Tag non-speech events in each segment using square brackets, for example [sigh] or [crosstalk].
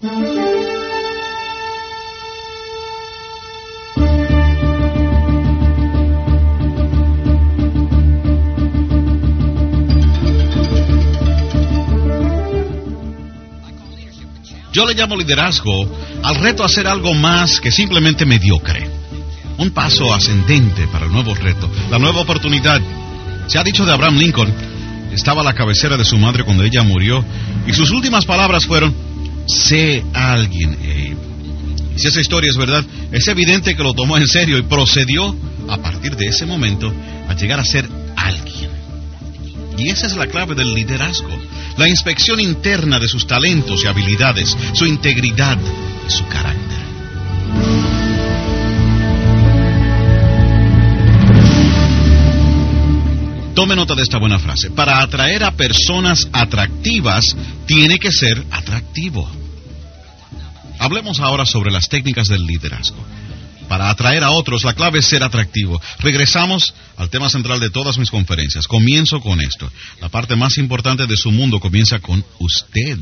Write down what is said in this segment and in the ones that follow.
Yo le llamo liderazgo al reto a hacer algo más que simplemente mediocre. Un paso ascendente para el nuevo reto, la nueva oportunidad. Se ha dicho de Abraham Lincoln, estaba a la cabecera de su madre cuando ella murió, y sus últimas palabras fueron, sé alguien. Y si esa historia es verdad, es evidente que lo tomó en serio y procedió, a partir de ese momento, a llegar a ser alguien. Y esa es la clave del liderazgo, la inspección interna de sus talentos y habilidades, su integridad y su carácter. Tome nota de esta buena frase. Para atraer a personas atractivas, tiene que ser atractivo. Hablemos ahora sobre las técnicas del liderazgo. Para atraer a otros, la clave es ser atractivo. Regresamos al tema central de todas mis conferencias. Comienzo con esto. La parte más importante de su mundo comienza con usted.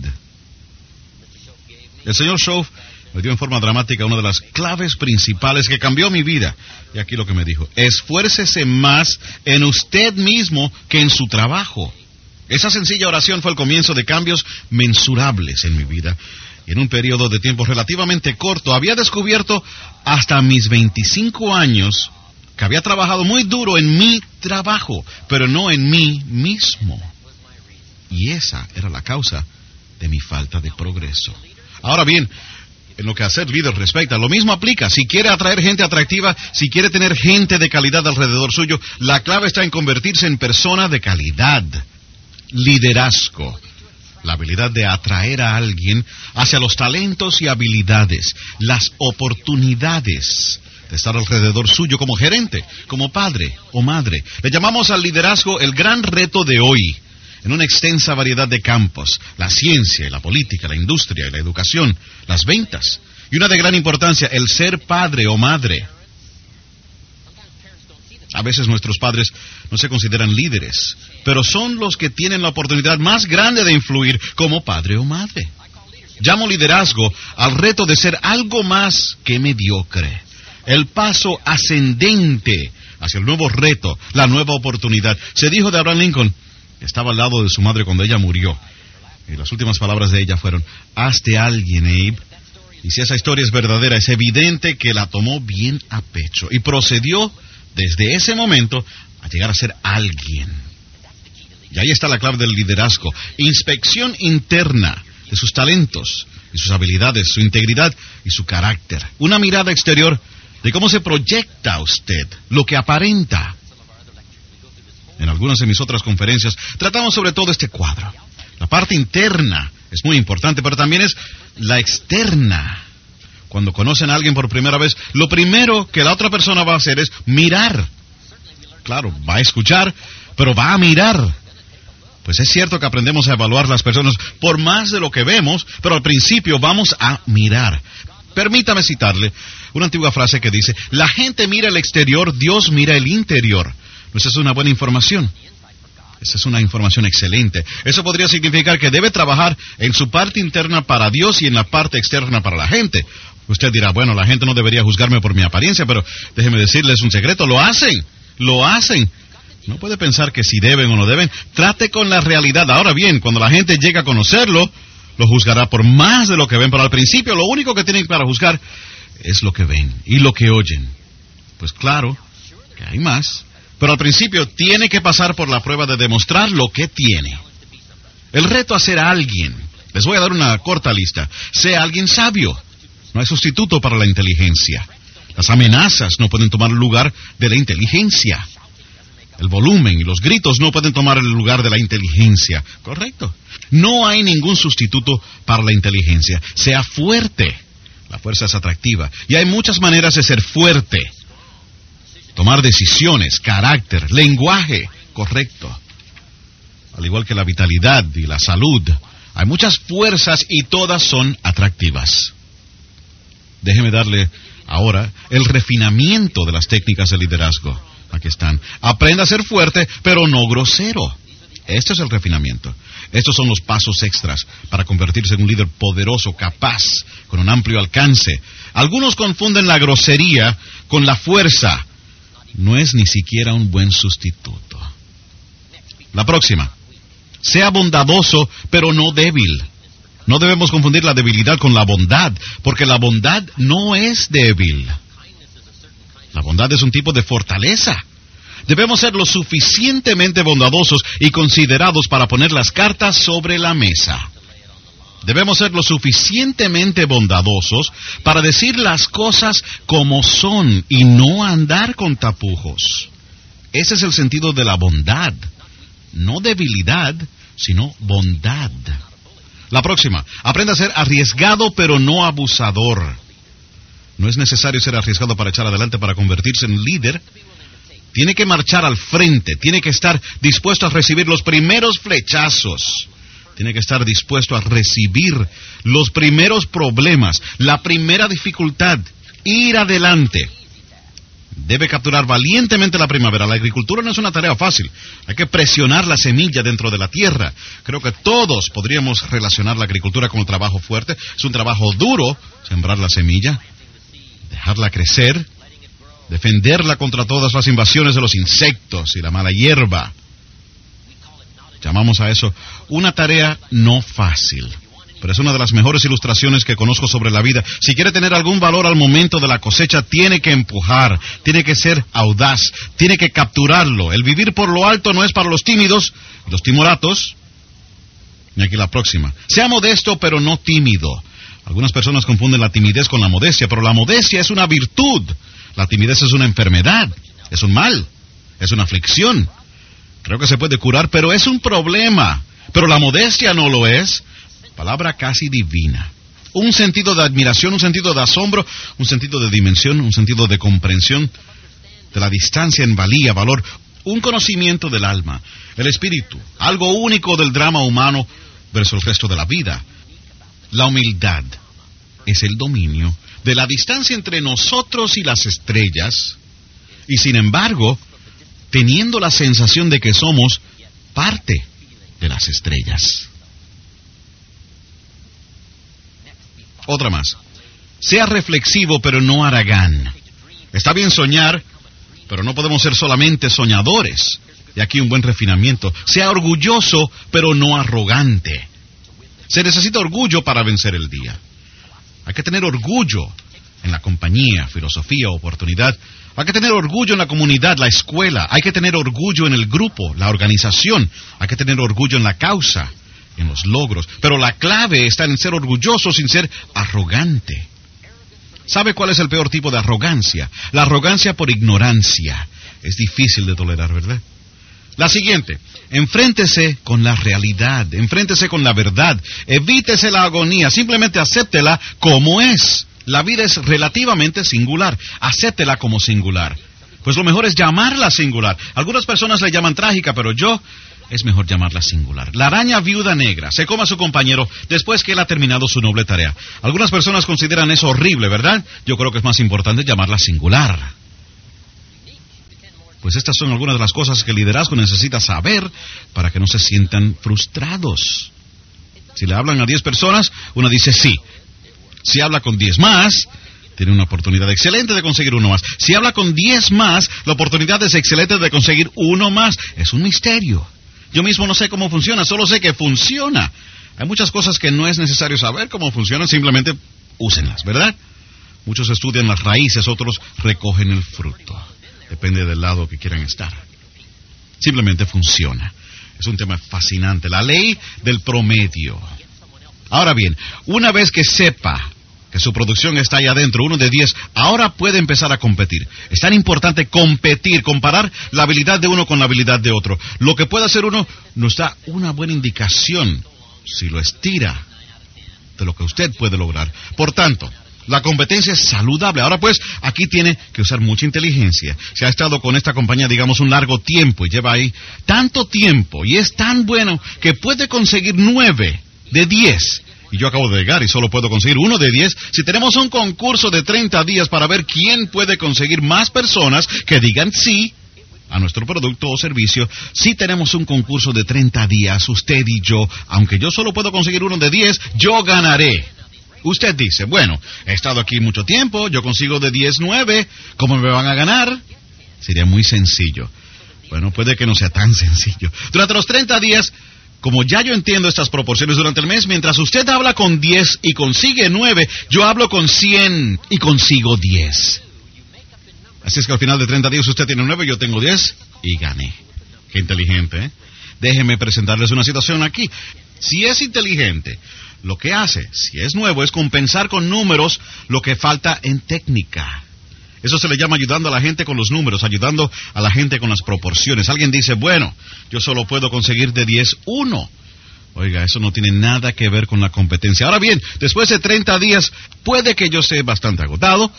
El señor Schoff me dio en forma dramática una de las claves principales que cambió mi vida. Y aquí lo que me dijo, esfuércese más en usted mismo que en su trabajo. Esa sencilla oración fue el comienzo de cambios mensurables en mi vida. En un periodo de tiempo relativamente corto había descubierto hasta mis 25 años que había trabajado muy duro en mi trabajo, pero no en mí mismo. Y esa era la causa de mi falta de progreso. Ahora bien, en lo que a ser líder respecta, lo mismo aplica. Si quiere atraer gente atractiva, si quiere tener gente de calidad alrededor suyo, la clave está en convertirse en persona de calidad. Liderazgo. La habilidad de atraer a alguien hacia los talentos y habilidades, las oportunidades de estar alrededor suyo como gerente, como padre o madre. Le llamamos al liderazgo el gran reto de hoy en una extensa variedad de campos, la ciencia la política, la industria la educación, las ventas, y una de gran importancia, el ser padre o madre. A veces nuestros padres no se consideran líderes, pero son los que tienen la oportunidad más grande de influir como padre o madre. Llamo liderazgo al reto de ser algo más que mediocre, el paso ascendente hacia el nuevo reto, la nueva oportunidad. Se dijo de Abraham Lincoln, estaba al lado de su madre cuando ella murió. Y las últimas palabras de ella fueron, hazte alguien, Abe. Y si esa historia es verdadera, es evidente que la tomó bien a pecho y procedió desde ese momento a llegar a ser alguien. Y ahí está la clave del liderazgo. Inspección interna de sus talentos y sus habilidades, su integridad y su carácter. Una mirada exterior de cómo se proyecta usted, lo que aparenta. En algunas de mis otras conferencias tratamos sobre todo este cuadro. La parte interna es muy importante, pero también es la externa. Cuando conocen a alguien por primera vez, lo primero que la otra persona va a hacer es mirar. Claro, va a escuchar, pero va a mirar. Pues es cierto que aprendemos a evaluar las personas por más de lo que vemos, pero al principio vamos a mirar. Permítame citarle una antigua frase que dice, la gente mira el exterior, Dios mira el interior. Pues es una buena información. Esa es una información excelente. Eso podría significar que debe trabajar en su parte interna para Dios y en la parte externa para la gente. Usted dirá, bueno, la gente no debería juzgarme por mi apariencia, pero déjeme decirles un secreto, lo hacen, lo hacen. No puede pensar que si deben o no deben. Trate con la realidad. Ahora bien, cuando la gente llega a conocerlo, lo juzgará por más de lo que ven, pero al principio lo único que tienen para juzgar es lo que ven y lo que oyen. Pues claro que hay más. Pero al principio tiene que pasar por la prueba de demostrar lo que tiene. El reto a ser alguien. Les voy a dar una corta lista. Sea alguien sabio. No hay sustituto para la inteligencia. Las amenazas no pueden tomar lugar de la inteligencia. El volumen y los gritos no pueden tomar el lugar de la inteligencia. Correcto. No hay ningún sustituto para la inteligencia. Sea fuerte. La fuerza es atractiva. Y hay muchas maneras de ser fuerte. Tomar decisiones, carácter, lenguaje correcto. Al igual que la vitalidad y la salud. Hay muchas fuerzas y todas son atractivas. Déjeme darle ahora el refinamiento de las técnicas de liderazgo. Aquí están. Aprenda a ser fuerte, pero no grosero. Este es el refinamiento. Estos son los pasos extras para convertirse en un líder poderoso, capaz, con un amplio alcance. Algunos confunden la grosería con la fuerza. No es ni siquiera un buen sustituto. La próxima. Sea bondadoso, pero no débil. No debemos confundir la debilidad con la bondad, porque la bondad no es débil. La bondad es un tipo de fortaleza. Debemos ser lo suficientemente bondadosos y considerados para poner las cartas sobre la mesa. Debemos ser lo suficientemente bondadosos para decir las cosas como son y no andar con tapujos. Ese es el sentido de la bondad. No debilidad, sino bondad. La próxima, aprenda a ser arriesgado pero no abusador. No es necesario ser arriesgado para echar adelante, para convertirse en líder. Tiene que marchar al frente, tiene que estar dispuesto a recibir los primeros flechazos. Tiene que estar dispuesto a recibir los primeros problemas, la primera dificultad, ir adelante. Debe capturar valientemente la primavera. La agricultura no es una tarea fácil. Hay que presionar la semilla dentro de la tierra. Creo que todos podríamos relacionar la agricultura con el trabajo fuerte. Es un trabajo duro sembrar la semilla, dejarla crecer, defenderla contra todas las invasiones de los insectos y la mala hierba. Llamamos a eso una tarea no fácil, pero es una de las mejores ilustraciones que conozco sobre la vida. Si quiere tener algún valor al momento de la cosecha, tiene que empujar, tiene que ser audaz, tiene que capturarlo. El vivir por lo alto no es para los tímidos, los timoratos. Y aquí la próxima. Sea modesto, pero no tímido. Algunas personas confunden la timidez con la modestia, pero la modestia es una virtud. La timidez es una enfermedad, es un mal, es una aflicción. Creo que se puede curar, pero es un problema. Pero la modestia no lo es. Palabra casi divina. Un sentido de admiración, un sentido de asombro, un sentido de dimensión, un sentido de comprensión de la distancia en valía, valor, un conocimiento del alma, el espíritu, algo único del drama humano versus el resto de la vida. La humildad es el dominio de la distancia entre nosotros y las estrellas, y sin embargo, teniendo la sensación de que somos parte de las estrellas. Otra más. Sea reflexivo, pero no haragán. Está bien soñar, pero no podemos ser solamente soñadores. Y aquí un buen refinamiento. Sea orgulloso, pero no arrogante. Se necesita orgullo para vencer el día. Hay que tener orgullo en la compañía, filosofía, oportunidad. Hay que tener orgullo en la comunidad, la escuela. Hay que tener orgullo en el grupo, la organización. Hay que tener orgullo en la causa, en los logros. Pero la clave está en ser orgulloso sin ser arrogante. ¿Sabe cuál es el peor tipo de arrogancia? La arrogancia por ignorancia. Es difícil de tolerar, ¿verdad? La siguiente, enfréntese con la realidad, enfréntese con la verdad, evítese la agonía, simplemente acéptela como es. La vida es relativamente singular, acéptela como singular. Pues lo mejor es llamarla singular. Algunas personas la llaman trágica, pero yo es mejor llamarla singular. La araña viuda negra se come a su compañero después que él ha terminado su noble tarea. Algunas personas consideran eso horrible, ¿verdad? Yo creo que es más importante llamarla singular. Pues estas son algunas de las cosas que el liderazgo necesita saber para que no se sientan frustrados. Si le hablan a 10 personas, una dice sí. Si habla con 10 más, tiene una oportunidad excelente de conseguir uno más. Si habla con 10 más, la oportunidad es excelente de conseguir uno más. Es un misterio. Yo mismo no sé cómo funciona, solo sé que funciona. Hay muchas cosas que no es necesario saber cómo funcionan, simplemente úsenlas, ¿verdad? Muchos estudian las raíces, otros recogen el fruto. Depende del lado que quieran estar. Simplemente funciona. Es un tema fascinante. La ley del promedio. Ahora bien, una vez que sepa que su producción está ahí adentro, uno de 10, ahora puede empezar a competir. Es tan importante competir, comparar la habilidad de uno con la habilidad de otro. Lo que puede hacer uno nos da una buena indicación, si lo estira, de lo que usted puede lograr. Por tanto, la competencia es saludable. Ahora pues, aquí tiene que usar mucha inteligencia. Se ha estado con esta compañía, digamos, un largo tiempo y lleva ahí tanto tiempo y es tan bueno que puede conseguir nueve de diez. Y yo acabo de llegar y solo puedo conseguir uno de diez. Si tenemos un concurso de 30 días para ver quién puede conseguir más personas que digan sí a nuestro producto o servicio, si tenemos un concurso de 30 días, usted y yo, aunque yo solo puedo conseguir uno de 10, yo ganaré. Usted dice, bueno, he estado aquí mucho tiempo, yo consigo de 10, 9, ¿cómo me van a ganar? Sería muy sencillo. Bueno, puede que no sea tan [laughs] sencillo. Durante los 30 días, como ya yo entiendo estas proporciones durante el mes, mientras usted habla con 10 y consigue 9, yo hablo con 100 y consigo 10. Así es que al final de 30 días usted tiene 9, yo tengo 10 y gané. Qué inteligente, ¿eh? Déjeme presentarles una situación aquí. Si es inteligente, lo que hace, si es nuevo, es compensar con números lo que falta en técnica. Eso se le llama ayudando a la gente con los números, ayudando a la gente con las proporciones. Alguien dice, bueno, yo solo puedo conseguir de 10 uno. Oiga, eso no tiene nada que ver con la competencia. Ahora bien, después de 30 días, puede que yo esté bastante agotado,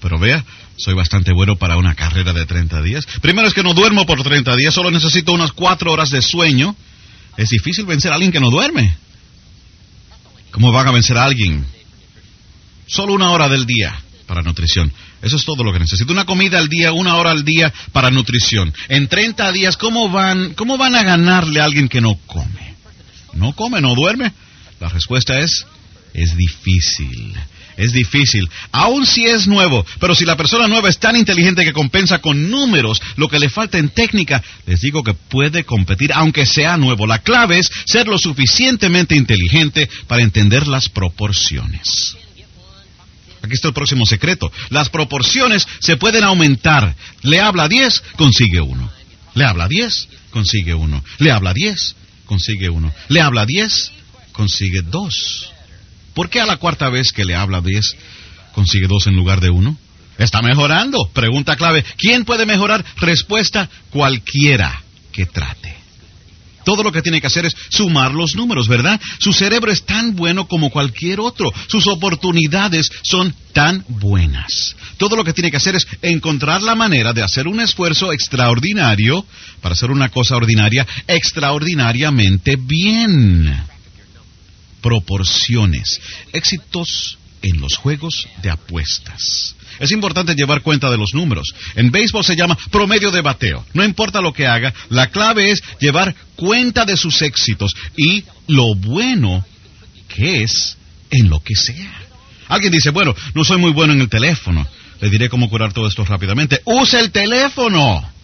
pero vea, soy bastante bueno para una carrera de 30 días. Primero es que no duermo por 30 días, solo necesito unas 4 horas de sueño. Es difícil vencer a alguien que no duerme. ¿Cómo van a vencer a alguien? Solo una hora del día para nutrición. Eso es todo lo que necesito. Una comida al día, una hora al día para nutrición. En 30 días, ¿cómo van, cómo van a ganarle a alguien que no come? ¿No come, no duerme? La respuesta es, es difícil. Es difícil, aun si es nuevo, pero si la persona nueva es tan inteligente que compensa con números lo que le falta en técnica, les digo que puede competir aunque sea nuevo. La clave es ser lo suficientemente inteligente para entender las proporciones. Aquí está el próximo secreto. Las proporciones se pueden aumentar. Le habla 10, consigue uno. Le habla 10, consigue uno. Le habla 10, consigue uno. Le habla 10, consigue dos. ¿Por qué a la cuarta vez que le habla 10 consigue dos en lugar de uno? Está mejorando. Pregunta clave. ¿Quién puede mejorar? Respuesta cualquiera que trate. Todo lo que tiene que hacer es sumar los números, ¿verdad? Su cerebro es tan bueno como cualquier otro. Sus oportunidades son tan buenas. Todo lo que tiene que hacer es encontrar la manera de hacer un esfuerzo extraordinario para hacer una cosa ordinaria extraordinariamente bien proporciones, éxitos en los juegos de apuestas. Es importante llevar cuenta de los números. En béisbol se llama promedio de bateo. No importa lo que haga, la clave es llevar cuenta de sus éxitos y lo bueno que es en lo que sea. Alguien dice, bueno, no soy muy bueno en el teléfono. Le diré cómo curar todo esto rápidamente. ¡Use el teléfono!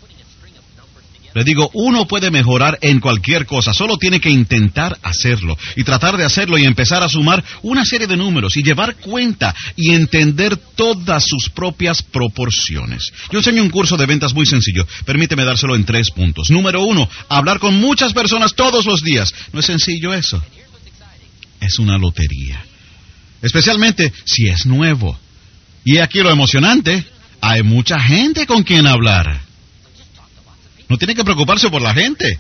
Le digo, uno puede mejorar en cualquier cosa, solo tiene que intentar hacerlo y tratar de hacerlo y empezar a sumar una serie de números y llevar cuenta y entender todas sus propias proporciones. Yo enseño un curso de ventas muy sencillo, permíteme dárselo en tres puntos. Número uno, hablar con muchas personas todos los días. No es sencillo eso. Es una lotería. Especialmente si es nuevo. Y aquí lo emocionante, hay mucha gente con quien hablar. No tiene que preocuparse por la gente.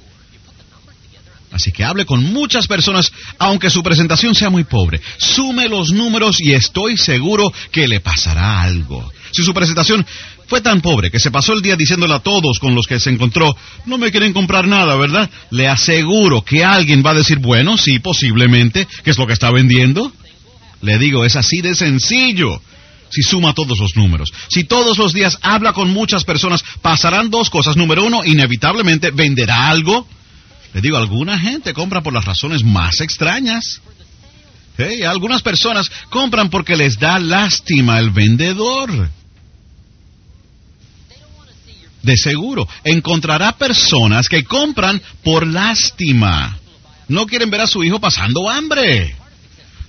Así que hable con muchas personas, aunque su presentación sea muy pobre. Sume los números y estoy seguro que le pasará algo. Si su presentación fue tan pobre que se pasó el día diciéndole a todos con los que se encontró, no me quieren comprar nada, ¿verdad? Le aseguro que alguien va a decir, bueno, sí, posiblemente, ¿qué es lo que está vendiendo? Le digo, es así de sencillo si suma todos los números. Si todos los días habla con muchas personas, pasarán dos cosas. Número uno, inevitablemente venderá algo. Le digo, alguna gente compra por las razones más extrañas. algunas personas compran porque les da lástima el vendedor. De seguro, encontrará personas que compran por lástima. No quieren ver a su hijo pasando hambre.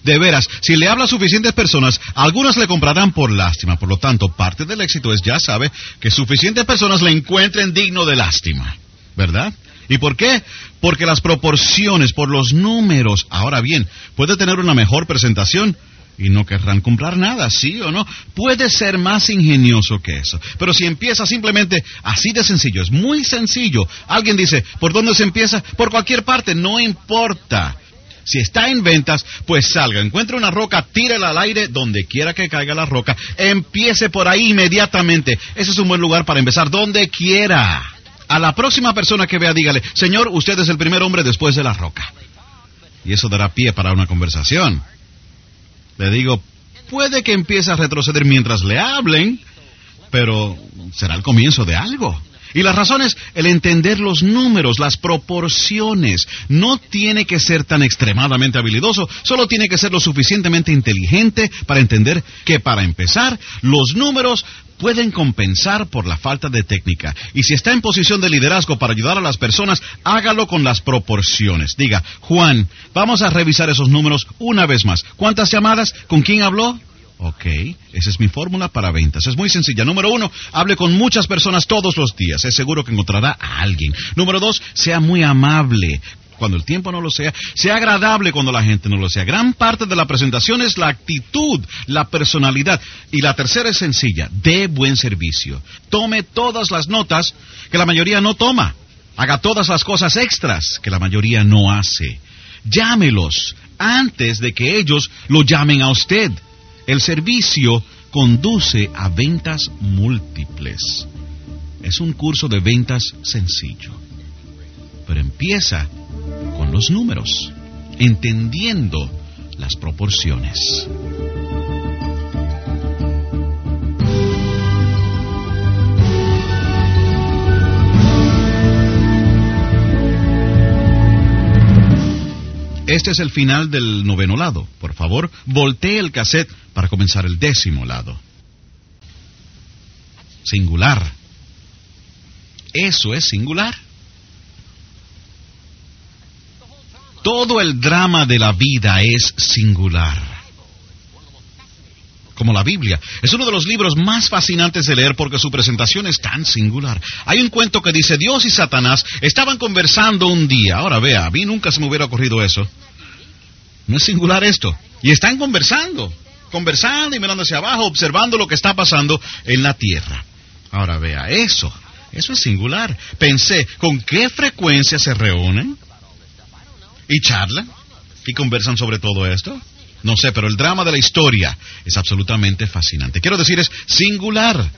De veras, si le habla a suficientes personas, algunas le comprarán por lástima. Por lo tanto, parte del éxito es, ya sabe, que suficientes personas le encuentren digno de lástima. ¿Verdad? ¿Y por qué? Porque las proporciones, por los números, ahora bien, puede tener una mejor presentación y no querrán comprar nada, ¿sí o no? Puede ser más ingenioso que eso. Pero si empieza simplemente así de sencillo, es muy sencillo. Alguien dice, ¿por dónde se empieza? Por cualquier parte, no importa. Si está en ventas, pues salga, encuentre una roca, tírela al aire donde quiera que caiga la roca, empiece por ahí inmediatamente. Ese es un buen lugar para empezar, donde quiera. A la próxima persona que vea, dígale, Señor, usted es el primer hombre después de la roca. Y eso dará pie para una conversación. Le digo, puede que empiece a retroceder mientras le hablen, pero será el comienzo de algo. Y la razón es el entender los números, las proporciones. No tiene que ser tan extremadamente habilidoso, solo tiene que ser lo suficientemente inteligente para entender que para empezar, los números pueden compensar por la falta de técnica. Y si está en posición de liderazgo para ayudar a las personas, hágalo con las proporciones. Diga, Juan, vamos a revisar esos números una vez más. ¿Cuántas llamadas? ¿Con quién habló? Ok, esa es mi fórmula para ventas. Es muy sencilla. Número uno, hable con muchas personas todos los días. Es seguro que encontrará a alguien. Número dos, sea muy amable. Cuando el tiempo no lo sea, sea agradable cuando la gente no lo sea. Gran parte de la presentación es la actitud, la personalidad. Y la tercera es sencilla, dé buen servicio. Tome todas las notas que la mayoría no toma. Haga todas las cosas extras que la mayoría no hace. Llámelos antes de que ellos lo llamen a usted. El servicio conduce a ventas múltiples. Es un curso de ventas sencillo, pero empieza con los números, entendiendo las proporciones. Este es el final del noveno lado. Por favor, voltee el cassette para comenzar el décimo lado. Singular. Eso es singular. Todo el drama de la vida es singular. Como la Biblia. Es uno de los libros más fascinantes de leer porque su presentación es tan singular. Hay un cuento que dice, Dios y Satanás estaban conversando un día. Ahora vea, a mí nunca se me hubiera ocurrido eso. No es singular esto. Y están conversando, conversando y mirando hacia abajo, observando lo que está pasando en la tierra. Ahora vea, eso, eso es singular. Pensé, ¿con qué frecuencia se reúnen? ¿Y charlan? ¿Y conversan sobre todo esto? No sé, pero el drama de la historia es absolutamente fascinante. Quiero decir, es singular.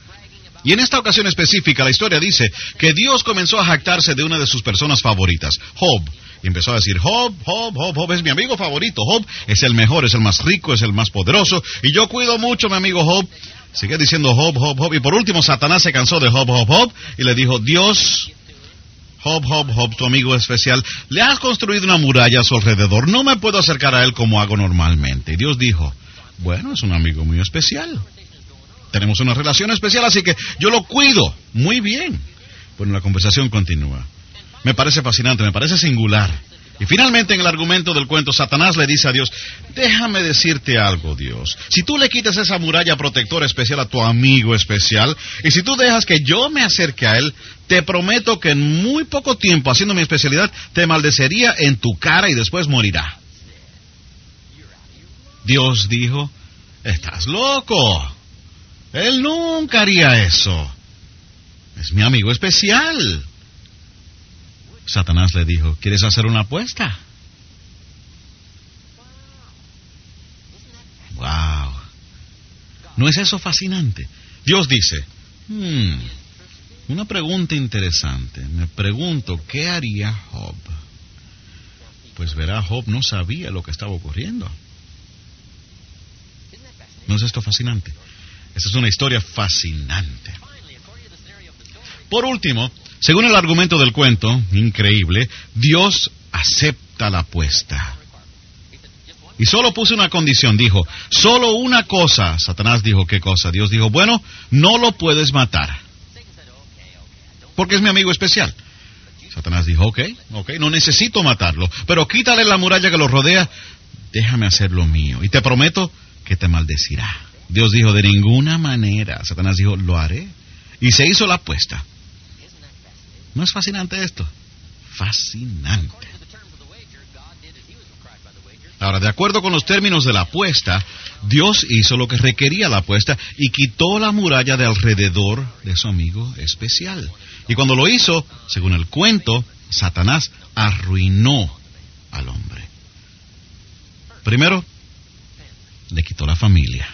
Y en esta ocasión específica, la historia dice que Dios comenzó a jactarse de una de sus personas favoritas, Job. Y empezó a decir, Job, Job, Job, Job es mi amigo favorito. Job es el mejor, es el más rico, es el más poderoso. Y yo cuido mucho a mi amigo Job. Sigue diciendo Job, Job, Job. Y por último, Satanás se cansó de Job, Job, Job. Y le dijo, Dios, Job, Job, Job, tu amigo especial, le has construido una muralla a su alrededor. No me puedo acercar a él como hago normalmente. Y Dios dijo, bueno, es un amigo muy especial. Tenemos una relación especial, así que yo lo cuido. Muy bien. Bueno, la conversación continúa. Me parece fascinante, me parece singular. Y finalmente en el argumento del cuento, Satanás le dice a Dios, déjame decirte algo, Dios. Si tú le quitas esa muralla protectora especial a tu amigo especial, y si tú dejas que yo me acerque a él, te prometo que en muy poco tiempo, haciendo mi especialidad, te maldecería en tu cara y después morirá. Dios dijo, estás loco. Él nunca haría eso. Es mi amigo especial. Satanás le dijo, ¿quieres hacer una apuesta? Wow. ¿No es eso fascinante? Dios dice, hmm, una pregunta interesante. Me pregunto, ¿qué haría Job? Pues verá, Job no sabía lo que estaba ocurriendo. ¿No es esto fascinante? Esta es una historia fascinante. Por último, según el argumento del cuento, increíble, Dios acepta la apuesta. Y solo puso una condición, dijo, solo una cosa. Satanás dijo, ¿qué cosa? Dios dijo, bueno, no lo puedes matar. Porque es mi amigo especial. Satanás dijo, ok, ok, no necesito matarlo, pero quítale la muralla que lo rodea, déjame hacer lo mío. Y te prometo que te maldecirá. Dios dijo, de ninguna manera. Satanás dijo, lo haré. Y se hizo la apuesta. ¿No es fascinante esto? Fascinante. Ahora, de acuerdo con los términos de la apuesta, Dios hizo lo que requería la apuesta y quitó la muralla de alrededor de su amigo especial. Y cuando lo hizo, según el cuento, Satanás arruinó al hombre. Primero, le quitó la familia.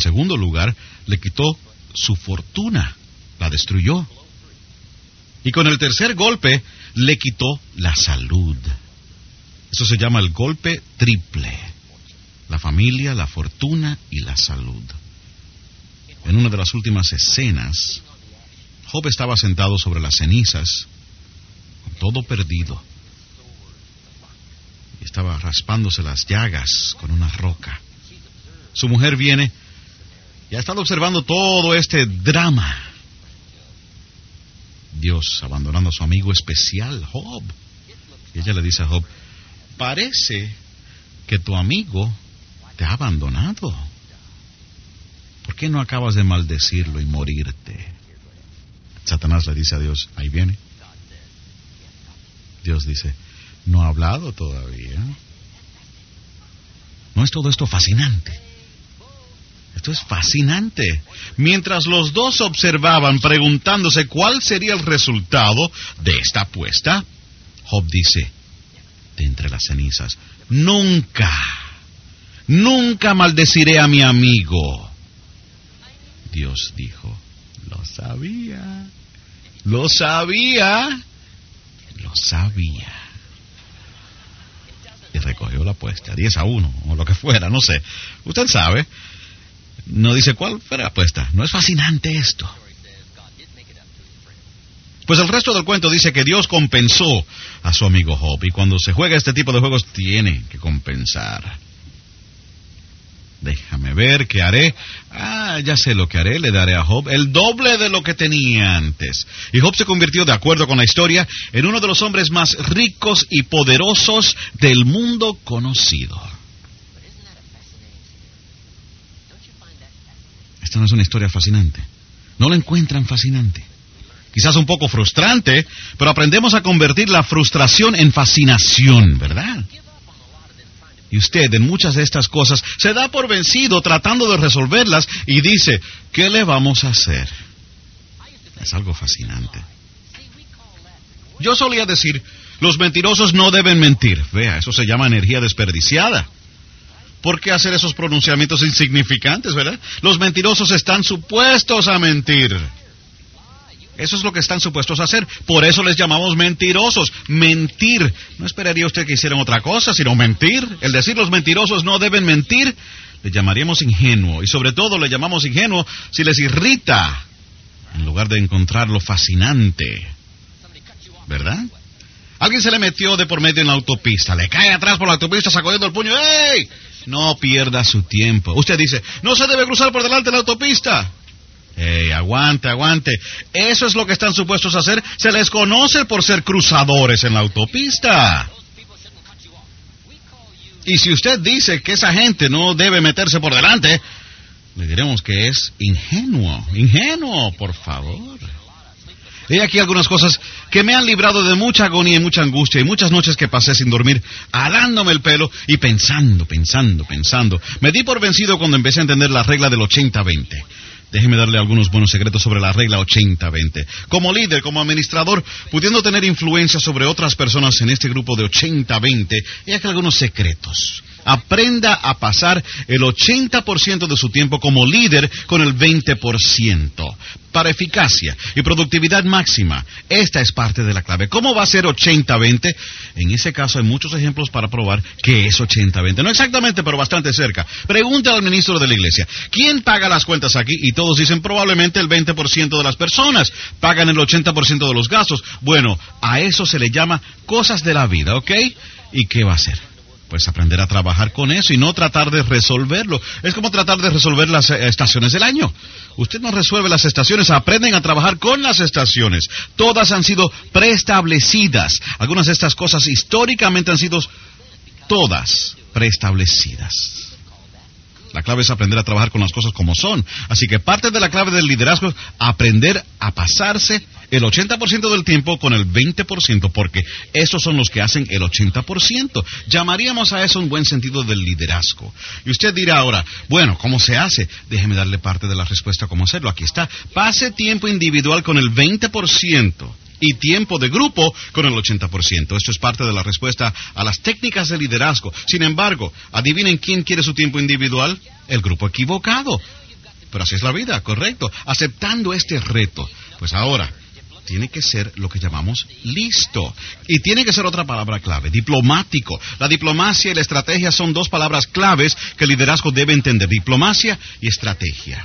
En segundo lugar, le quitó su fortuna, la destruyó. Y con el tercer golpe, le quitó la salud. Eso se llama el golpe triple. La familia, la fortuna y la salud. En una de las últimas escenas, Job estaba sentado sobre las cenizas, todo perdido. Y estaba raspándose las llagas con una roca. Su mujer viene y ha estado observando todo este drama. Dios abandonando a su amigo especial, Job. Y ella le dice a Job, parece que tu amigo te ha abandonado. ¿Por qué no acabas de maldecirlo y morirte? Satanás le dice a Dios, ahí viene. Dios dice, no ha hablado todavía. ¿No es todo esto fascinante? Esto es fascinante. Mientras los dos observaban preguntándose cuál sería el resultado de esta apuesta, Job dice, de entre las cenizas, nunca, nunca maldeciré a mi amigo. Dios dijo, lo sabía, lo sabía, lo sabía. Y recogió la apuesta, 10 a 1, o lo que fuera, no sé. Usted sabe. No dice cuál fue la apuesta. ¿No es fascinante esto? Pues el resto del cuento dice que Dios compensó a su amigo Job. Y cuando se juega este tipo de juegos, tiene que compensar. Déjame ver qué haré. Ah, ya sé lo que haré. Le daré a Job el doble de lo que tenía antes. Y Job se convirtió, de acuerdo con la historia, en uno de los hombres más ricos y poderosos del mundo conocido. Esta no es una historia fascinante. ¿No la encuentran fascinante? Quizás un poco frustrante, pero aprendemos a convertir la frustración en fascinación, ¿verdad? Y usted en muchas de estas cosas se da por vencido tratando de resolverlas y dice, ¿qué le vamos a hacer? Es algo fascinante. Yo solía decir, los mentirosos no deben mentir. Vea, eso se llama energía desperdiciada. ¿Por qué hacer esos pronunciamientos insignificantes, verdad? Los mentirosos están supuestos a mentir. Eso es lo que están supuestos a hacer. Por eso les llamamos mentirosos. Mentir. No esperaría usted que hicieran otra cosa, sino mentir. El decir los mentirosos no deben mentir, le llamaríamos ingenuo. Y sobre todo le llamamos ingenuo si les irrita, en lugar de encontrarlo fascinante. ¿Verdad? Alguien se le metió de por medio en la autopista, le cae atrás por la autopista sacudiendo el puño. ¡Ey! No pierda su tiempo. Usted dice, no se debe cruzar por delante de la autopista. Ey, aguante, aguante. Eso es lo que están supuestos a hacer. Se les conoce por ser cruzadores en la autopista. Y si usted dice que esa gente no debe meterse por delante, le diremos que es ingenuo. Ingenuo, por favor. He aquí algunas cosas que me han librado de mucha agonía y mucha angustia y muchas noches que pasé sin dormir, alándome el pelo y pensando, pensando, pensando. Me di por vencido cuando empecé a entender la regla del 80-20. Déjeme darle algunos buenos secretos sobre la regla 80-20. Como líder, como administrador, pudiendo tener influencia sobre otras personas en este grupo de 80-20, hay aquí algunos secretos. Aprenda a pasar el 80% de su tiempo como líder con el 20%. Para eficacia y productividad máxima, esta es parte de la clave. ¿Cómo va a ser 80-20? En ese caso hay muchos ejemplos para probar que es 80-20. No exactamente, pero bastante cerca. Pregunta al ministro de la iglesia, ¿quién paga las cuentas aquí? Y todos dicen probablemente el 20% de las personas pagan el 80% de los gastos. Bueno, a eso se le llama cosas de la vida, ¿ok? ¿Y qué va a hacer? Pues aprender a trabajar con eso y no tratar de resolverlo. Es como tratar de resolver las eh, estaciones del año. Usted no resuelve las estaciones, aprenden a trabajar con las estaciones. Todas han sido preestablecidas. Algunas de estas cosas históricamente han sido todas preestablecidas. La clave es aprender a trabajar con las cosas como son. Así que parte de la clave del liderazgo es aprender a pasarse el 80% del tiempo con el 20%, porque esos son los que hacen el 80%. Llamaríamos a eso un buen sentido del liderazgo. Y usted dirá ahora, bueno, ¿cómo se hace? Déjeme darle parte de la respuesta cómo hacerlo. Aquí está. Pase tiempo individual con el 20% y tiempo de grupo con el 80%. Esto es parte de la respuesta a las técnicas de liderazgo. Sin embargo, adivinen quién quiere su tiempo individual. El grupo equivocado. Pero así es la vida, correcto. Aceptando este reto. Pues ahora, tiene que ser lo que llamamos listo. Y tiene que ser otra palabra clave, diplomático. La diplomacia y la estrategia son dos palabras claves que el liderazgo debe entender, diplomacia y estrategia.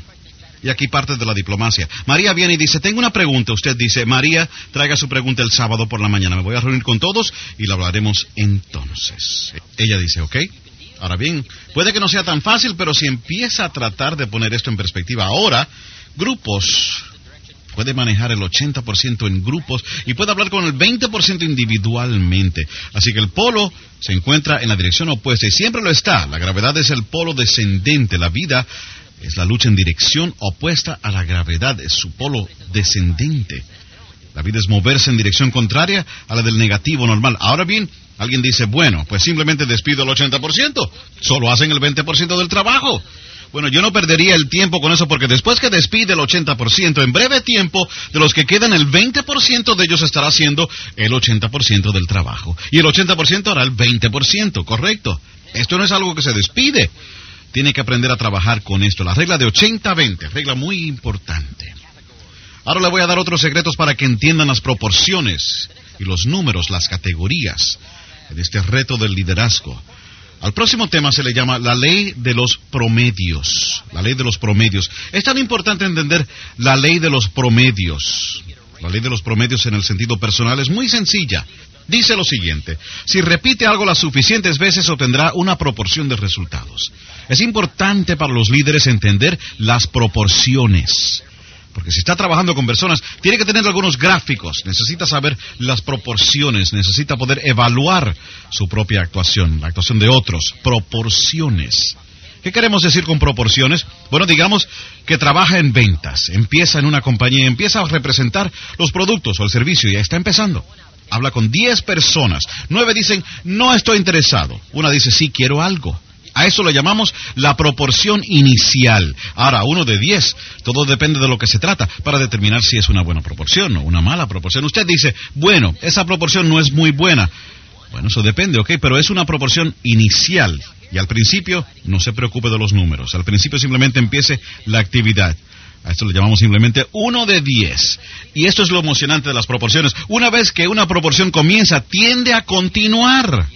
Y aquí parte de la diplomacia. María viene y dice, tengo una pregunta. Usted dice, María, traiga su pregunta el sábado por la mañana. Me voy a reunir con todos y la hablaremos entonces. Ella dice, ok. Ahora bien, puede que no sea tan fácil, pero si empieza a tratar de poner esto en perspectiva ahora, grupos puede manejar el 80% en grupos y puede hablar con el 20% individualmente. Así que el polo se encuentra en la dirección opuesta y siempre lo está. La gravedad es el polo descendente. La vida es la lucha en dirección opuesta a la gravedad, es su polo descendente. La vida es moverse en dirección contraria a la del negativo normal. Ahora bien, alguien dice, bueno, pues simplemente despido el 80%, solo hacen el 20% del trabajo. Bueno, yo no perdería el tiempo con eso porque después que despide el 80%, en breve tiempo, de los que quedan el 20% de ellos estará haciendo el 80% del trabajo. Y el 80% hará el 20%, correcto. Esto no es algo que se despide tiene que aprender a trabajar con esto. La regla de 80-20, regla muy importante. Ahora le voy a dar otros secretos para que entiendan las proporciones y los números, las categorías de este reto del liderazgo. Al próximo tema se le llama la ley de los promedios. La ley de los promedios. Es tan importante entender la ley de los promedios. La ley de los promedios en el sentido personal es muy sencilla. Dice lo siguiente, si repite algo las suficientes veces obtendrá una proporción de resultados. Es importante para los líderes entender las proporciones. Porque si está trabajando con personas, tiene que tener algunos gráficos, necesita saber las proporciones, necesita poder evaluar su propia actuación, la actuación de otros, proporciones. ¿Qué queremos decir con proporciones? Bueno, digamos que trabaja en ventas, empieza en una compañía, empieza a representar los productos o el servicio ya está empezando. Habla con 10 personas, 9 dicen no estoy interesado, una dice sí quiero algo. A eso lo llamamos la proporción inicial. Ahora, uno de diez, todo depende de lo que se trata para determinar si es una buena proporción o una mala proporción. Usted dice, bueno, esa proporción no es muy buena. Bueno, eso depende, ¿ok? Pero es una proporción inicial. Y al principio no se preocupe de los números. Al principio simplemente empiece la actividad. A esto lo llamamos simplemente uno de diez. Y esto es lo emocionante de las proporciones. Una vez que una proporción comienza, tiende a continuar.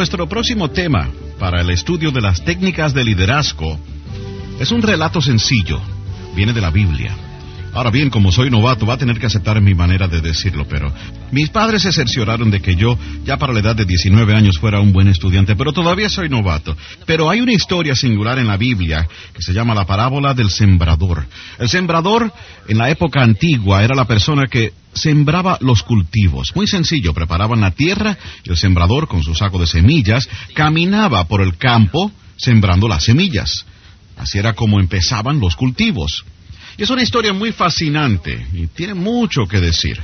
Nuestro próximo tema para el estudio de las técnicas de liderazgo es un relato sencillo, viene de la Biblia. Ahora bien, como soy novato, va a tener que aceptar mi manera de decirlo, pero mis padres se cercioraron de que yo, ya para la edad de 19 años, fuera un buen estudiante, pero todavía soy novato. Pero hay una historia singular en la Biblia que se llama la parábola del sembrador. El sembrador, en la época antigua, era la persona que sembraba los cultivos. Muy sencillo, preparaban la tierra y el sembrador, con su saco de semillas, caminaba por el campo sembrando las semillas. Así era como empezaban los cultivos. Es una historia muy fascinante y tiene mucho que decir.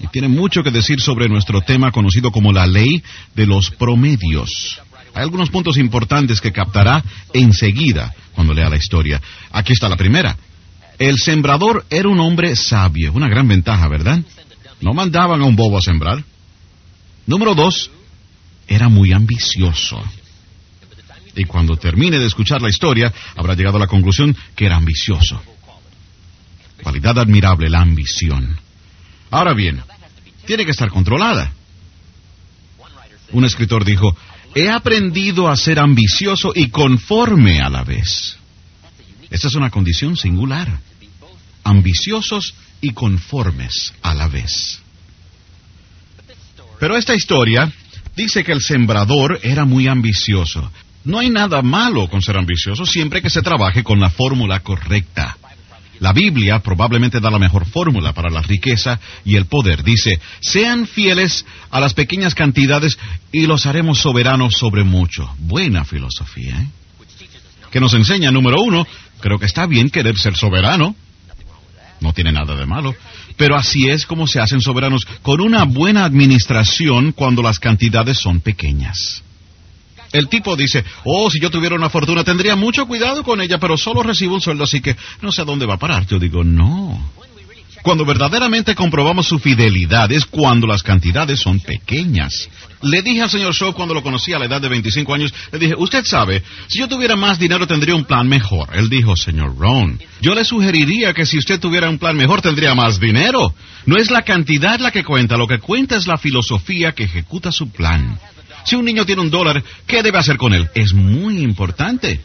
Y tiene mucho que decir sobre nuestro tema conocido como la ley de los promedios. Hay algunos puntos importantes que captará enseguida cuando lea la historia. Aquí está la primera. El sembrador era un hombre sabio, una gran ventaja, ¿verdad? No mandaban a un bobo a sembrar. Número dos, era muy ambicioso. Y cuando termine de escuchar la historia, habrá llegado a la conclusión que era ambicioso. Cualidad admirable, la ambición. Ahora bien, tiene que estar controlada. Un escritor dijo, he aprendido a ser ambicioso y conforme a la vez. Esta es una condición singular. Ambiciosos y conformes a la vez. Pero esta historia dice que el sembrador era muy ambicioso. No hay nada malo con ser ambicioso siempre que se trabaje con la fórmula correcta. La Biblia probablemente da la mejor fórmula para la riqueza y el poder. Dice, sean fieles a las pequeñas cantidades y los haremos soberanos sobre mucho. Buena filosofía, ¿eh? Que nos enseña, número uno, creo que está bien querer ser soberano. No tiene nada de malo. Pero así es como se hacen soberanos, con una buena administración cuando las cantidades son pequeñas. El tipo dice, oh, si yo tuviera una fortuna tendría mucho cuidado con ella, pero solo recibo un sueldo, así que no sé a dónde va a parar. Yo digo, no. Cuando verdaderamente comprobamos su fidelidad es cuando las cantidades son pequeñas. Le dije al señor Shaw cuando lo conocí a la edad de 25 años, le dije, usted sabe, si yo tuviera más dinero tendría un plan mejor. Él dijo, señor Ron, yo le sugeriría que si usted tuviera un plan mejor tendría más dinero. No es la cantidad la que cuenta, lo que cuenta es la filosofía que ejecuta su plan. Si un niño tiene un dólar, ¿qué debe hacer con él? Es muy importante.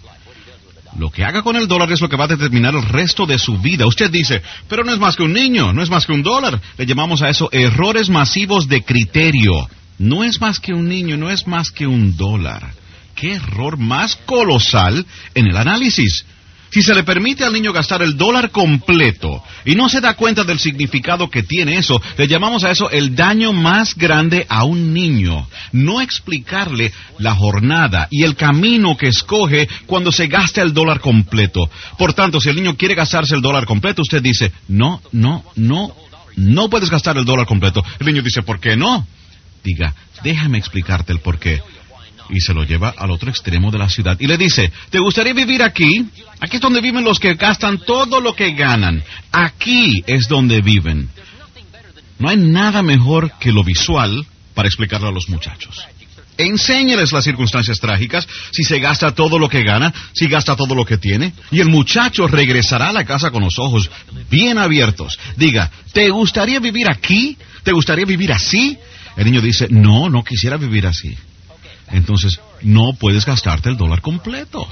Lo que haga con el dólar es lo que va a determinar el resto de su vida. Usted dice, pero no es más que un niño, no es más que un dólar. Le llamamos a eso errores masivos de criterio. No es más que un niño, no es más que un dólar. ¿Qué error más colosal en el análisis? Si se le permite al niño gastar el dólar completo y no se da cuenta del significado que tiene eso, le llamamos a eso el daño más grande a un niño. No explicarle la jornada y el camino que escoge cuando se gasta el dólar completo. Por tanto, si el niño quiere gastarse el dólar completo, usted dice, no, no, no, no puedes gastar el dólar completo. El niño dice, ¿por qué no? Diga, déjame explicarte el por qué y se lo lleva al otro extremo de la ciudad y le dice, ¿te gustaría vivir aquí? Aquí es donde viven los que gastan todo lo que ganan. Aquí es donde viven. No hay nada mejor que lo visual para explicarlo a los muchachos. Enséñales las circunstancias trágicas, si se gasta todo lo que gana, si gasta todo lo que tiene, y el muchacho regresará a la casa con los ojos bien abiertos. Diga, ¿te gustaría vivir aquí? ¿Te gustaría vivir así? El niño dice, no, no quisiera vivir así. Entonces, no puedes gastarte el dólar completo.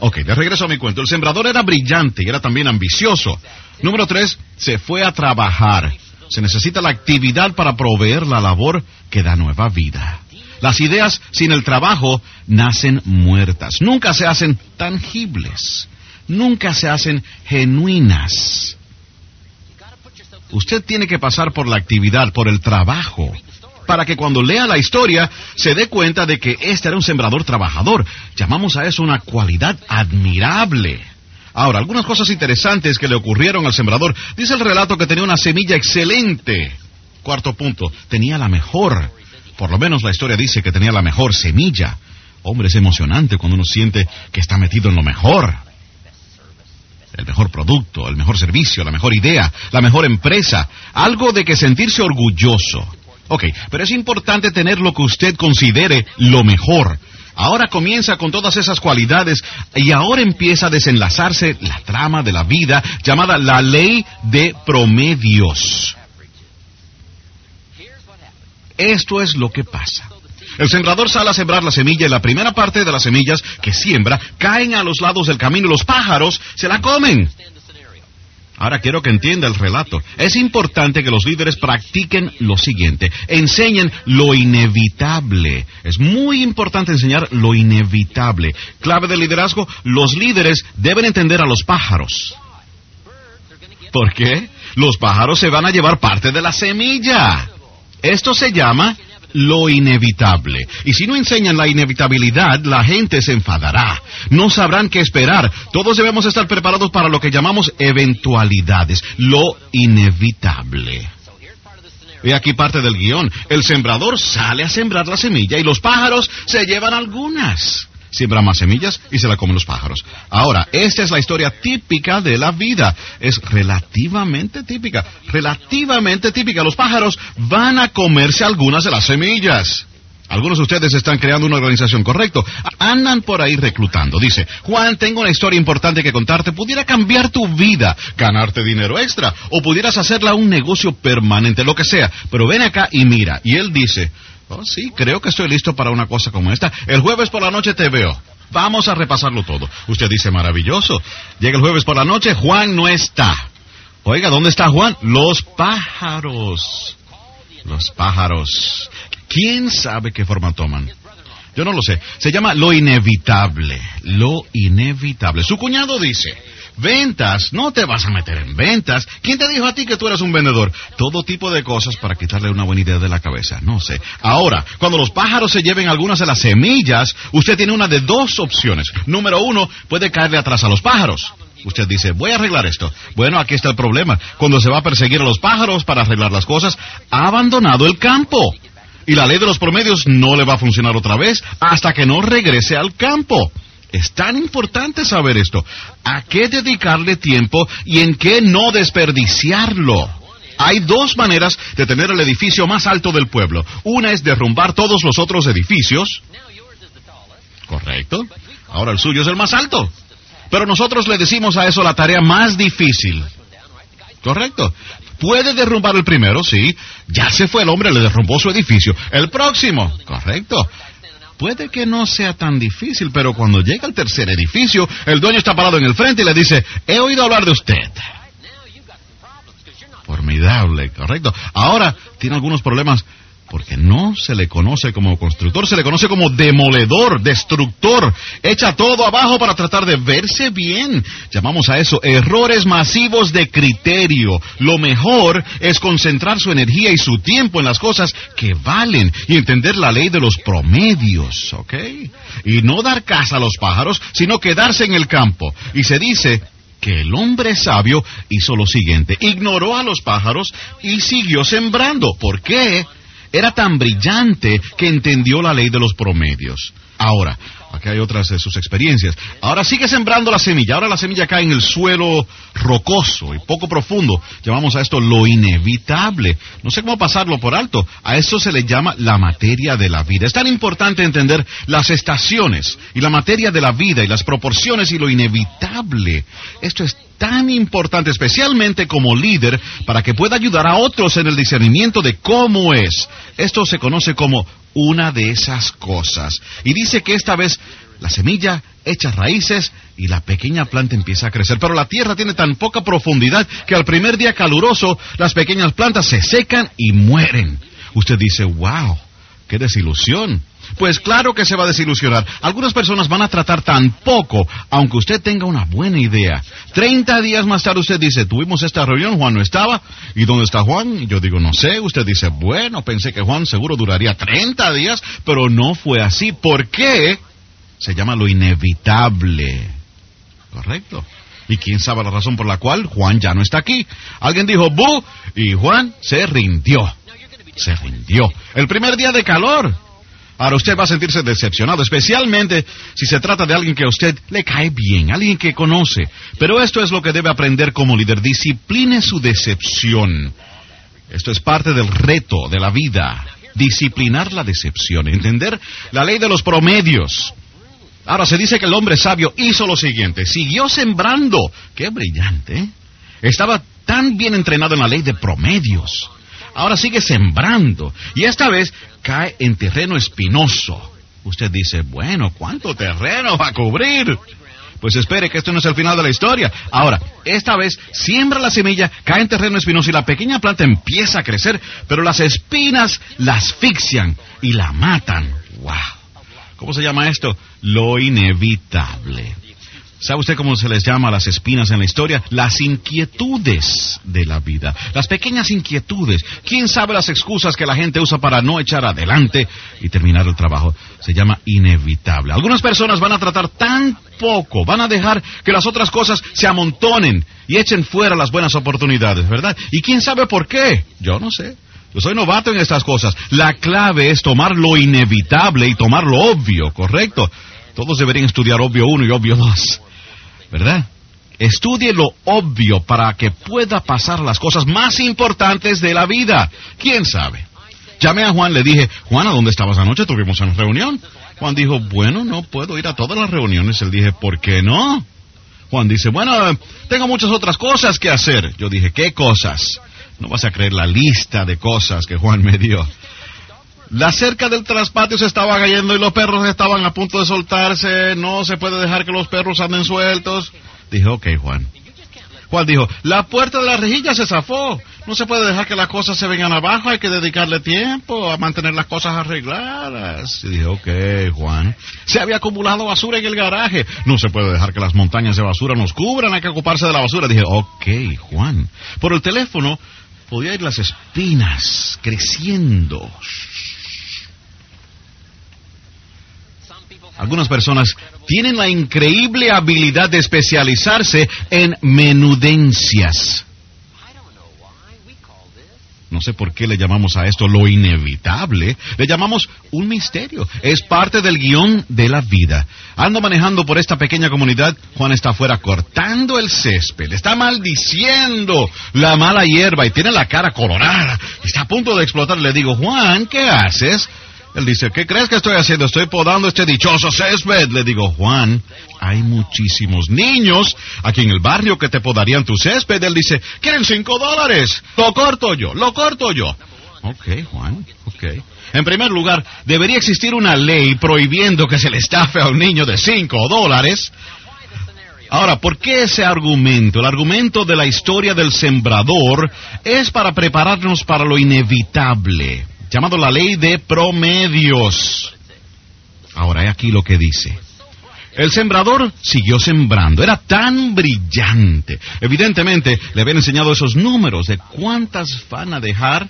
Ok, de regreso a mi cuento. El sembrador era brillante y era también ambicioso. Número tres, se fue a trabajar. Se necesita la actividad para proveer la labor que da nueva vida. Las ideas sin el trabajo nacen muertas. Nunca se hacen tangibles. Nunca se hacen genuinas. Usted tiene que pasar por la actividad, por el trabajo, para que cuando lea la historia se dé cuenta de que este era un sembrador trabajador. Llamamos a eso una cualidad admirable. Ahora, algunas cosas interesantes que le ocurrieron al sembrador. Dice el relato que tenía una semilla excelente. Cuarto punto, tenía la mejor. Por lo menos la historia dice que tenía la mejor semilla. Hombre, es emocionante cuando uno siente que está metido en lo mejor. El mejor producto, el mejor servicio, la mejor idea, la mejor empresa. Algo de que sentirse orgulloso. Ok, pero es importante tener lo que usted considere lo mejor. Ahora comienza con todas esas cualidades y ahora empieza a desenlazarse la trama de la vida llamada la ley de promedios. Esto es lo que pasa. El sembrador sale a sembrar la semilla y la primera parte de las semillas que siembra caen a los lados del camino y los pájaros se la comen. Ahora quiero que entienda el relato. Es importante que los líderes practiquen lo siguiente. Enseñen lo inevitable. Es muy importante enseñar lo inevitable. Clave del liderazgo, los líderes deben entender a los pájaros. ¿Por qué? Los pájaros se van a llevar parte de la semilla. Esto se llama lo inevitable. Y si no enseñan la inevitabilidad, la gente se enfadará. No sabrán qué esperar. Todos debemos estar preparados para lo que llamamos eventualidades, lo inevitable. Y aquí parte del guion. El sembrador sale a sembrar la semilla y los pájaros se llevan algunas siembra más semillas y se la comen los pájaros. Ahora, esta es la historia típica de la vida. Es relativamente típica, relativamente típica. Los pájaros van a comerse algunas de las semillas. Algunos de ustedes están creando una organización, correcto. Andan por ahí reclutando. Dice, Juan, tengo una historia importante que contarte. Pudiera cambiar tu vida, ganarte dinero extra, o pudieras hacerla un negocio permanente, lo que sea. Pero ven acá y mira. Y él dice, Oh, sí, creo que estoy listo para una cosa como esta. El jueves por la noche te veo. Vamos a repasarlo todo. Usted dice, maravilloso. Llega el jueves por la noche, Juan no está. Oiga, ¿dónde está Juan? Los pájaros. Los pájaros. ¿Quién sabe qué forma toman? Yo no lo sé. Se llama lo inevitable. Lo inevitable. Su cuñado dice, Ventas, no te vas a meter en ventas. ¿Quién te dijo a ti que tú eres un vendedor? Todo tipo de cosas para quitarle una buena idea de la cabeza, no sé. Ahora, cuando los pájaros se lleven algunas de las semillas, usted tiene una de dos opciones. Número uno, puede caerle atrás a los pájaros. Usted dice, voy a arreglar esto. Bueno, aquí está el problema. Cuando se va a perseguir a los pájaros para arreglar las cosas, ha abandonado el campo. Y la ley de los promedios no le va a funcionar otra vez hasta que no regrese al campo. Es tan importante saber esto. ¿A qué dedicarle tiempo y en qué no desperdiciarlo? Hay dos maneras de tener el edificio más alto del pueblo. Una es derrumbar todos los otros edificios. Correcto. Ahora el suyo es el más alto. Pero nosotros le decimos a eso la tarea más difícil. Correcto. Puede derrumbar el primero, sí. Ya se fue el hombre, le derrumbó su edificio. El próximo. Correcto. Puede que no sea tan difícil, pero cuando llega el tercer edificio, el dueño está parado en el frente y le dice, he oído hablar de usted. Formidable, correcto. Ahora tiene algunos problemas porque no se le conoce como constructor, se le conoce como demoledor, destructor. Echa todo abajo para tratar de verse bien. Llamamos a eso errores masivos de criterio. Lo mejor es concentrar su energía y su tiempo en las cosas que valen y entender la ley de los promedios, ¿ok? Y no dar caza a los pájaros, sino quedarse en el campo. Y se dice que el hombre sabio hizo lo siguiente, ignoró a los pájaros y siguió sembrando. ¿Por qué? Era tan brillante que entendió la ley de los promedios. Ahora, aquí hay otras de sus experiencias. Ahora sigue sembrando la semilla. Ahora la semilla cae en el suelo rocoso y poco profundo. Llamamos a esto lo inevitable. No sé cómo pasarlo por alto. A eso se le llama la materia de la vida. Es tan importante entender las estaciones y la materia de la vida y las proporciones y lo inevitable. Esto es tan importante, especialmente como líder, para que pueda ayudar a otros en el discernimiento de cómo es. Esto se conoce como una de esas cosas. Y dice que esta vez la semilla echa raíces y la pequeña planta empieza a crecer. Pero la tierra tiene tan poca profundidad que al primer día caluroso las pequeñas plantas se secan y mueren. Usted dice, wow, qué desilusión. Pues claro que se va a desilusionar. Algunas personas van a tratar tan poco, aunque usted tenga una buena idea. Treinta días más tarde usted dice, tuvimos esta reunión, Juan no estaba. ¿Y dónde está Juan? Yo digo, no sé. Usted dice, bueno, pensé que Juan seguro duraría treinta días, pero no fue así. ¿Por qué? Se llama lo inevitable. Correcto. Y quién sabe la razón por la cual Juan ya no está aquí. Alguien dijo, bu, y Juan se rindió. Se rindió. El primer día de calor. Ahora usted va a sentirse decepcionado, especialmente si se trata de alguien que a usted le cae bien, alguien que conoce. Pero esto es lo que debe aprender como líder. Discipline su decepción. Esto es parte del reto de la vida. Disciplinar la decepción, entender la ley de los promedios. Ahora se dice que el hombre sabio hizo lo siguiente, siguió sembrando. Qué brillante. ¿eh? Estaba tan bien entrenado en la ley de promedios ahora sigue sembrando y esta vez cae en terreno espinoso. Usted dice, bueno, ¿cuánto terreno va a cubrir? Pues espere que esto no es el final de la historia. Ahora, esta vez siembra la semilla, cae en terreno espinoso y la pequeña planta empieza a crecer, pero las espinas la asfixian y la matan. ¡Wow! ¿Cómo se llama esto? Lo inevitable. ¿Sabe usted cómo se les llama las espinas en la historia? Las inquietudes de la vida. Las pequeñas inquietudes. ¿Quién sabe las excusas que la gente usa para no echar adelante y terminar el trabajo? Se llama inevitable. Algunas personas van a tratar tan poco, van a dejar que las otras cosas se amontonen y echen fuera las buenas oportunidades, ¿verdad? ¿Y quién sabe por qué? Yo no sé. Yo soy novato en estas cosas. La clave es tomar lo inevitable y tomar lo obvio, ¿correcto? Todos deberían estudiar obvio uno y obvio dos. ¿Verdad? Estudie lo obvio para que pueda pasar las cosas más importantes de la vida. ¿Quién sabe? Llamé a Juan, le dije, Juan, ¿a dónde estabas anoche? Tuvimos una reunión. Juan dijo, bueno, no puedo ir a todas las reuniones. Él dije, ¿por qué no? Juan dice, bueno, tengo muchas otras cosas que hacer. Yo dije, ¿qué cosas? No vas a creer la lista de cosas que Juan me dio. La cerca del traspatio se estaba cayendo y los perros estaban a punto de soltarse. No se puede dejar que los perros anden sueltos. Dije, ok, Juan. Juan dijo, la puerta de la rejilla se zafó. No se puede dejar que las cosas se vengan abajo, hay que dedicarle tiempo a mantener las cosas arregladas. Y dije, ok, Juan. Se había acumulado basura en el garaje. No se puede dejar que las montañas de basura nos cubran, hay que ocuparse de la basura. Dije, ok, Juan. Por el teléfono podía ir las espinas creciendo. Algunas personas tienen la increíble habilidad de especializarse en menudencias. No sé por qué le llamamos a esto lo inevitable. Le llamamos un misterio. Es parte del guion de la vida. Ando manejando por esta pequeña comunidad. Juan está afuera cortando el césped. Está maldiciendo la mala hierba y tiene la cara colorada. Está a punto de explotar. Le digo, Juan, ¿qué haces? Él dice, ¿qué crees que estoy haciendo? Estoy podando este dichoso césped. Le digo, Juan, hay muchísimos niños aquí en el barrio que te podarían tu césped. Él dice, ¿quieren cinco dólares? Lo corto yo, lo corto yo. Ok, Juan, ok. En primer lugar, debería existir una ley prohibiendo que se le estafe a un niño de cinco dólares. Ahora, ¿por qué ese argumento? El argumento de la historia del sembrador es para prepararnos para lo inevitable llamado la ley de promedios. Ahora, he aquí lo que dice. El sembrador siguió sembrando, era tan brillante. Evidentemente, le habían enseñado esos números de cuántas van a dejar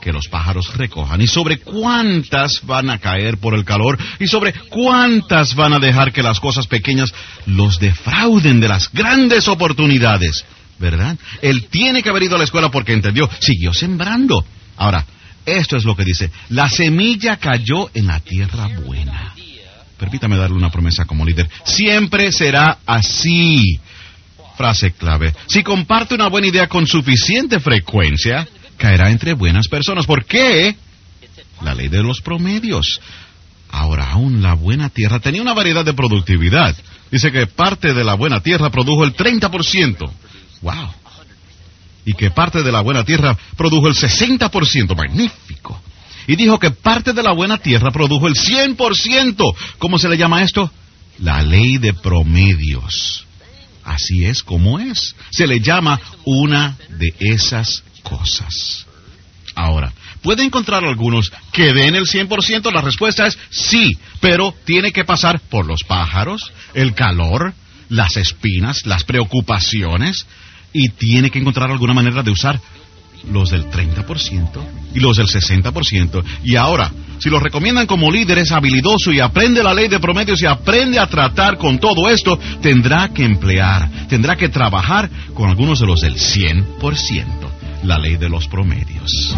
que los pájaros recojan y sobre cuántas van a caer por el calor y sobre cuántas van a dejar que las cosas pequeñas los defrauden de las grandes oportunidades. ¿Verdad? Él tiene que haber ido a la escuela porque entendió, siguió sembrando. Ahora, esto es lo que dice. La semilla cayó en la tierra buena. Permítame darle una promesa como líder. Siempre será así. Frase clave. Si comparte una buena idea con suficiente frecuencia, caerá entre buenas personas. ¿Por qué? La ley de los promedios. Ahora, aún la buena tierra tenía una variedad de productividad. Dice que parte de la buena tierra produjo el 30%. ¡Wow! Y que parte de la buena tierra produjo el 60%, magnífico. Y dijo que parte de la buena tierra produjo el 100%. ¿Cómo se le llama esto? La ley de promedios. Así es como es. Se le llama una de esas cosas. Ahora, ¿puede encontrar algunos que den el 100%? La respuesta es sí, pero tiene que pasar por los pájaros, el calor, las espinas, las preocupaciones, y tiene que encontrar alguna manera de usar los del 30% y los del 60%. Y ahora, si lo recomiendan como líder, es habilidoso y aprende la ley de promedios y aprende a tratar con todo esto, tendrá que emplear, tendrá que trabajar con algunos de los del 100%, la ley de los promedios.